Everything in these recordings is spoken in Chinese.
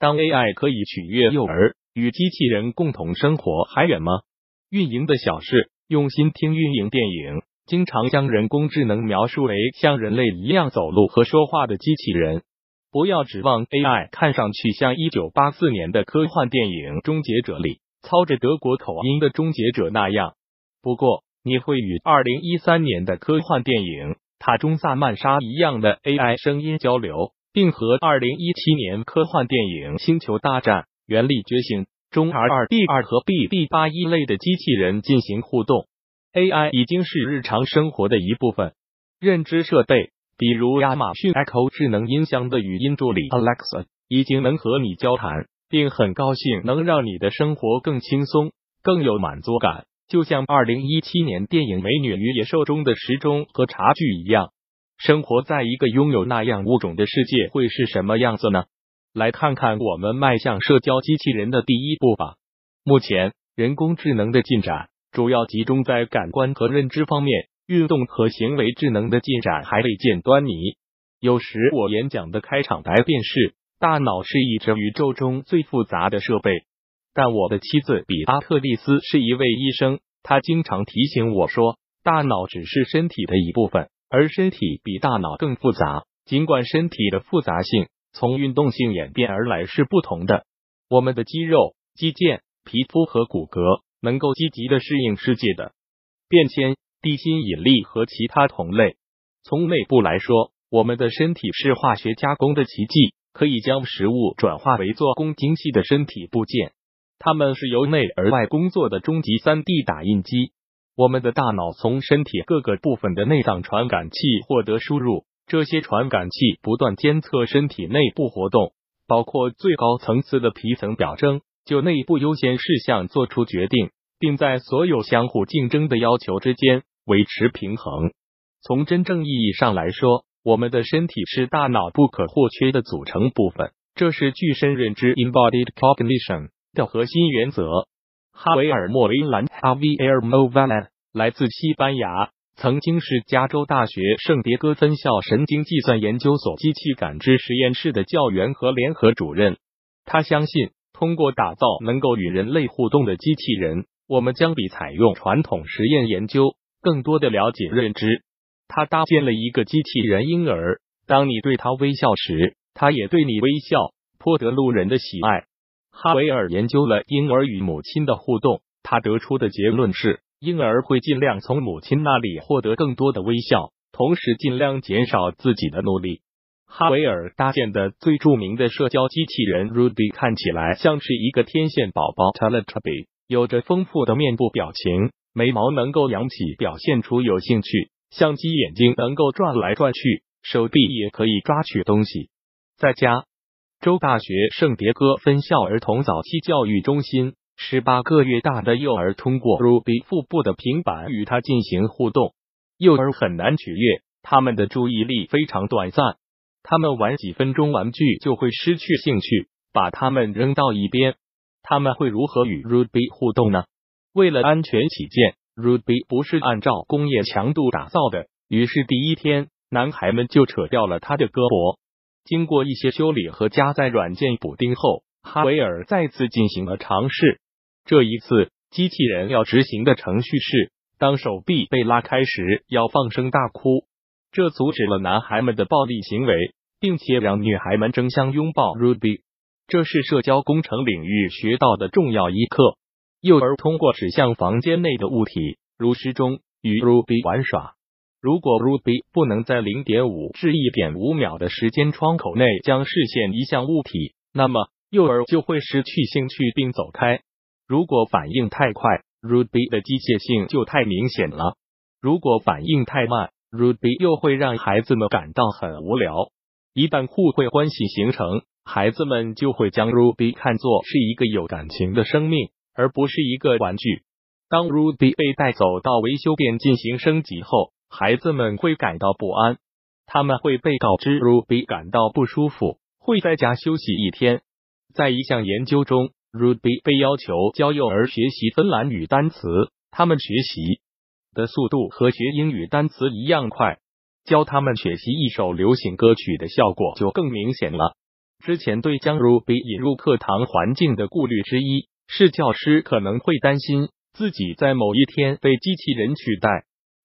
当 AI 可以取悦幼儿，与机器人共同生活还远吗？运营的小事，用心听运营电影。经常将人工智能描述为像人类一样走路和说话的机器人。不要指望 AI 看上去像一九八四年的科幻电影《终结者》里操着德国口音的终结者那样。不过，你会与二零一三年的科幻电影《塔中萨曼莎》一样的 AI 声音交流，并和二零一七年科幻电影《星球大战：原力觉醒》中 R 二 D 二和 B B 八一类的机器人进行互动。AI 已经是日常生活的一部分。认知设备，比如亚马逊 Echo 智能音箱的语音助理 Alexa，已经能和你交谈，并很高兴能让你的生活更轻松、更有满足感。就像二零一七年电影《美女与野兽》中的时钟和茶具一样，生活在一个拥有那样物种的世界会是什么样子呢？来看看我们迈向社交机器人的第一步吧。目前，人工智能的进展。主要集中在感官和认知方面，运动和行为智能的进展还未见端倪。有时我演讲的开场白便是：大脑是一只宇宙中最复杂的设备。但我的妻子比阿特利斯是一位医生，他经常提醒我说，大脑只是身体的一部分，而身体比大脑更复杂。尽管身体的复杂性从运动性演变而来是不同的，我们的肌肉、肌腱、皮肤和骨骼。能够积极的适应世界的变迁、地心引力和其他同类。从内部来说，我们的身体是化学加工的奇迹，可以将食物转化为做工精细的身体部件。它们是由内而外工作的终极三 D 打印机。我们的大脑从身体各个部分的内脏传感器获得输入，这些传感器不断监测身体内部活动，包括最高层次的皮层表征。就内部优先事项做出决定，并在所有相互竞争的要求之间维持平衡。从真正意义上来说，我们的身体是大脑不可或缺的组成部分，这是具身认知 （embodied cognition） 的核心原则。哈维尔·莫维兰 （Javier Movalan） 来自西班牙，曾经是加州大学圣迭戈分校神经计算研究所机器感知实验室的教员和联合主任。他相信。通过打造能够与人类互动的机器人，我们将比采用传统实验研究更多的了解认知。他搭建了一个机器人婴儿，当你对他微笑时，他也对你微笑，颇得路人的喜爱。哈维尔研究了婴儿与母亲的互动，他得出的结论是，婴儿会尽量从母亲那里获得更多的微笑，同时尽量减少自己的努力。哈维尔搭建的最著名的社交机器人 Ruby 看起来像是一个天线宝宝 Teletubby，有着丰富的面部表情，眉毛能够扬起，表现出有兴趣；相机眼睛能够转来转去，手臂也可以抓取东西。在加州大学圣迭戈分校儿童早期教育中心，十八个月大的幼儿通过 Ruby 腹部的平板与他进行互动。幼儿很难取悦，他们的注意力非常短暂。他们玩几分钟玩具就会失去兴趣，把它们扔到一边。他们会如何与 Ruby 互动呢？为了安全起见，Ruby 不是按照工业强度打造的。于是第一天，男孩们就扯掉了他的胳膊。经过一些修理和加载软件补丁后，哈维尔再次进行了尝试。这一次，机器人要执行的程序是：当手臂被拉开时，要放声大哭。这阻止了男孩们的暴力行为，并且让女孩们争相拥抱 Ruby。这是社交工程领域学到的重要一课。幼儿通过指向房间内的物体，如时钟，与 Ruby 玩耍。如果 Ruby 不能在零点五至一点五秒的时间窗口内将视线移向物体，那么幼儿就会失去兴趣并走开。如果反应太快，Ruby 的机械性就太明显了；如果反应太慢，Ruby 又会让孩子们感到很无聊。一旦互惠关系形成，孩子们就会将 Ruby 看作是一个有感情的生命，而不是一个玩具。当 Ruby 被带走到维修店进行升级后，孩子们会感到不安。他们会被告知 Ruby 感到不舒服，会在家休息一天。在一项研究中，Ruby 被要求教幼儿学习芬兰语单词，他们学习。的速度和学英语单词一样快，教他们学习一首流行歌曲的效果就更明显了。之前对将 Ruby 引入课堂环境的顾虑之一，是教师可能会担心自己在某一天被机器人取代。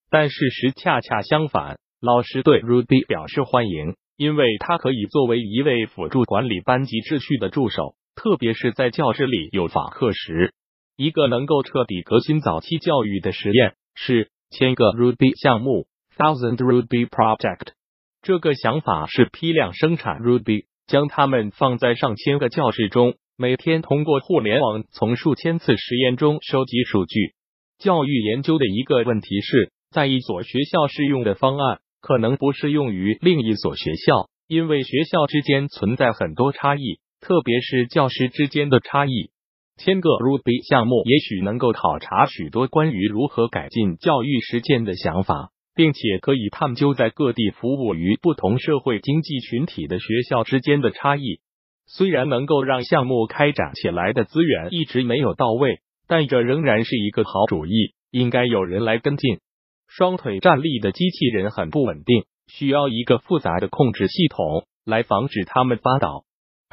但事实恰恰相反，老师对 Ruby 表示欢迎，因为它可以作为一位辅助管理班级秩序的助手，特别是在教室里有访课时。一个能够彻底革新早期教育的实验是千个 Ruby 项目 （Thousand Ruby Project）。这个想法是批量生产 Ruby，将它们放在上千个教室中，每天通过互联网从数千次实验中收集数据。教育研究的一个问题是，在一所学校适用的方案可能不适用于另一所学校，因为学校之间存在很多差异，特别是教师之间的差异。千个 Ruby 项目也许能够考察许多关于如何改进教育实践的想法，并且可以探究在各地服务于不同社会经济群体的学校之间的差异。虽然能够让项目开展起来的资源一直没有到位，但这仍然是一个好主意，应该有人来跟进。双腿站立的机器人很不稳定，需要一个复杂的控制系统来防止他们发倒，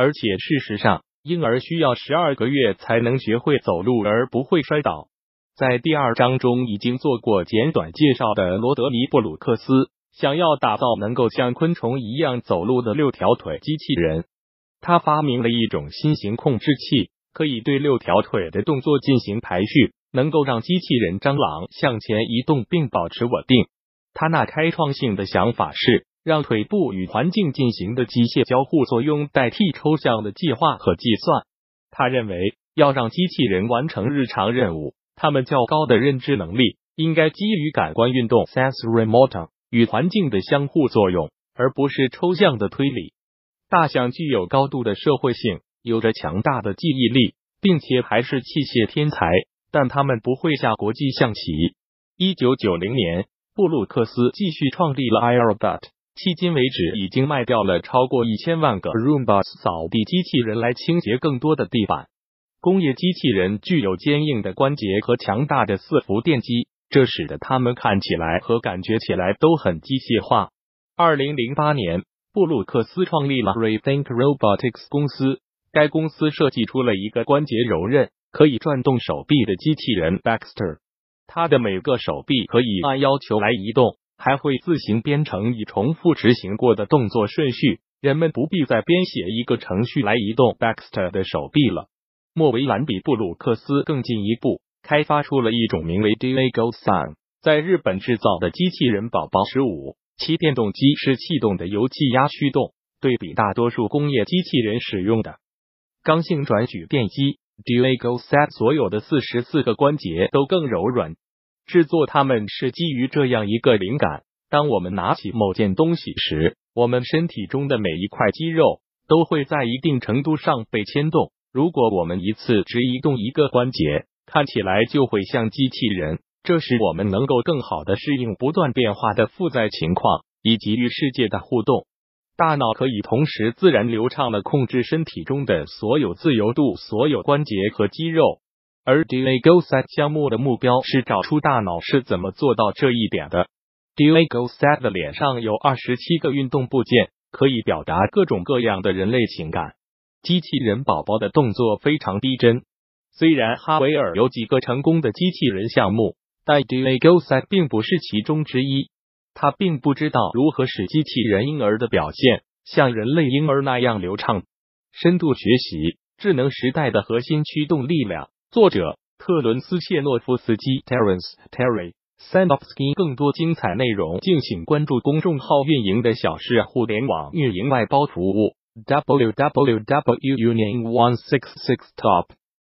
而且事实上。婴儿需要十二个月才能学会走路而不会摔倒。在第二章中已经做过简短介绍的罗德尼·布鲁克斯，想要打造能够像昆虫一样走路的六条腿机器人。他发明了一种新型控制器，可以对六条腿的动作进行排序，能够让机器人蟑螂向前移动并保持稳定。他那开创性的想法是。让腿部与环境进行的机械交互作用代替抽象的计划和计算。他认为，要让机器人完成日常任务，他们较高的认知能力应该基于感官运动 （sensory motor） 与环境的相互作用，而不是抽象的推理。大象具有高度的社会性，有着强大的记忆力，并且还是器械天才，但他们不会下国际象棋。一九九零年，布鲁克斯继续创立了 iRobot。迄今为止，已经卖掉了超过一千万个 Roomba 扫地机器人来清洁更多的地板。工业机器人具有坚硬的关节和强大的伺服电机，这使得它们看起来和感觉起来都很机械化。二零零八年，布鲁克斯创立了 Rethink Robotics 公司，该公司设计出了一个关节柔韧、可以转动手臂的机器人 Baxter。它的每个手臂可以按要求来移动。还会自行编程已重复执行过的动作顺序，人们不必再编写一个程序来移动 Baxter 的手臂了。莫维兰比布鲁克斯更进一步，开发出了一种名为 Diego Sun 在日本制造的机器人宝宝十五，其电动机是气动的由气压驱动，对比大多数工业机器人使用的刚性转矩电机，Diego Sun 所有的四十四个关节都更柔软。制作它们是基于这样一个灵感：当我们拿起某件东西时，我们身体中的每一块肌肉都会在一定程度上被牵动。如果我们一次只移动一个关节，看起来就会像机器人。这使我们能够更好的适应不断变化的负载情况以及与世界的互动。大脑可以同时自然流畅的控制身体中的所有自由度、所有关节和肌肉。而 Diego Set 项目的目标是找出大脑是怎么做到这一点的。Diego Set 的脸上有二十七个运动部件，可以表达各种各样的人类情感。机器人宝宝的动作非常逼真。虽然哈维尔有几个成功的机器人项目，但 Diego Set 并不是其中之一。他并不知道如何使机器人婴儿的表现像人类婴儿那样流畅。深度学习，智能时代的核心驱动力量。作者特伦斯谢诺夫斯基 Terence Terry Sandowski。更多精彩内容，敬请关注公众号“运营的小事互联网运营外包服务” www.union166top。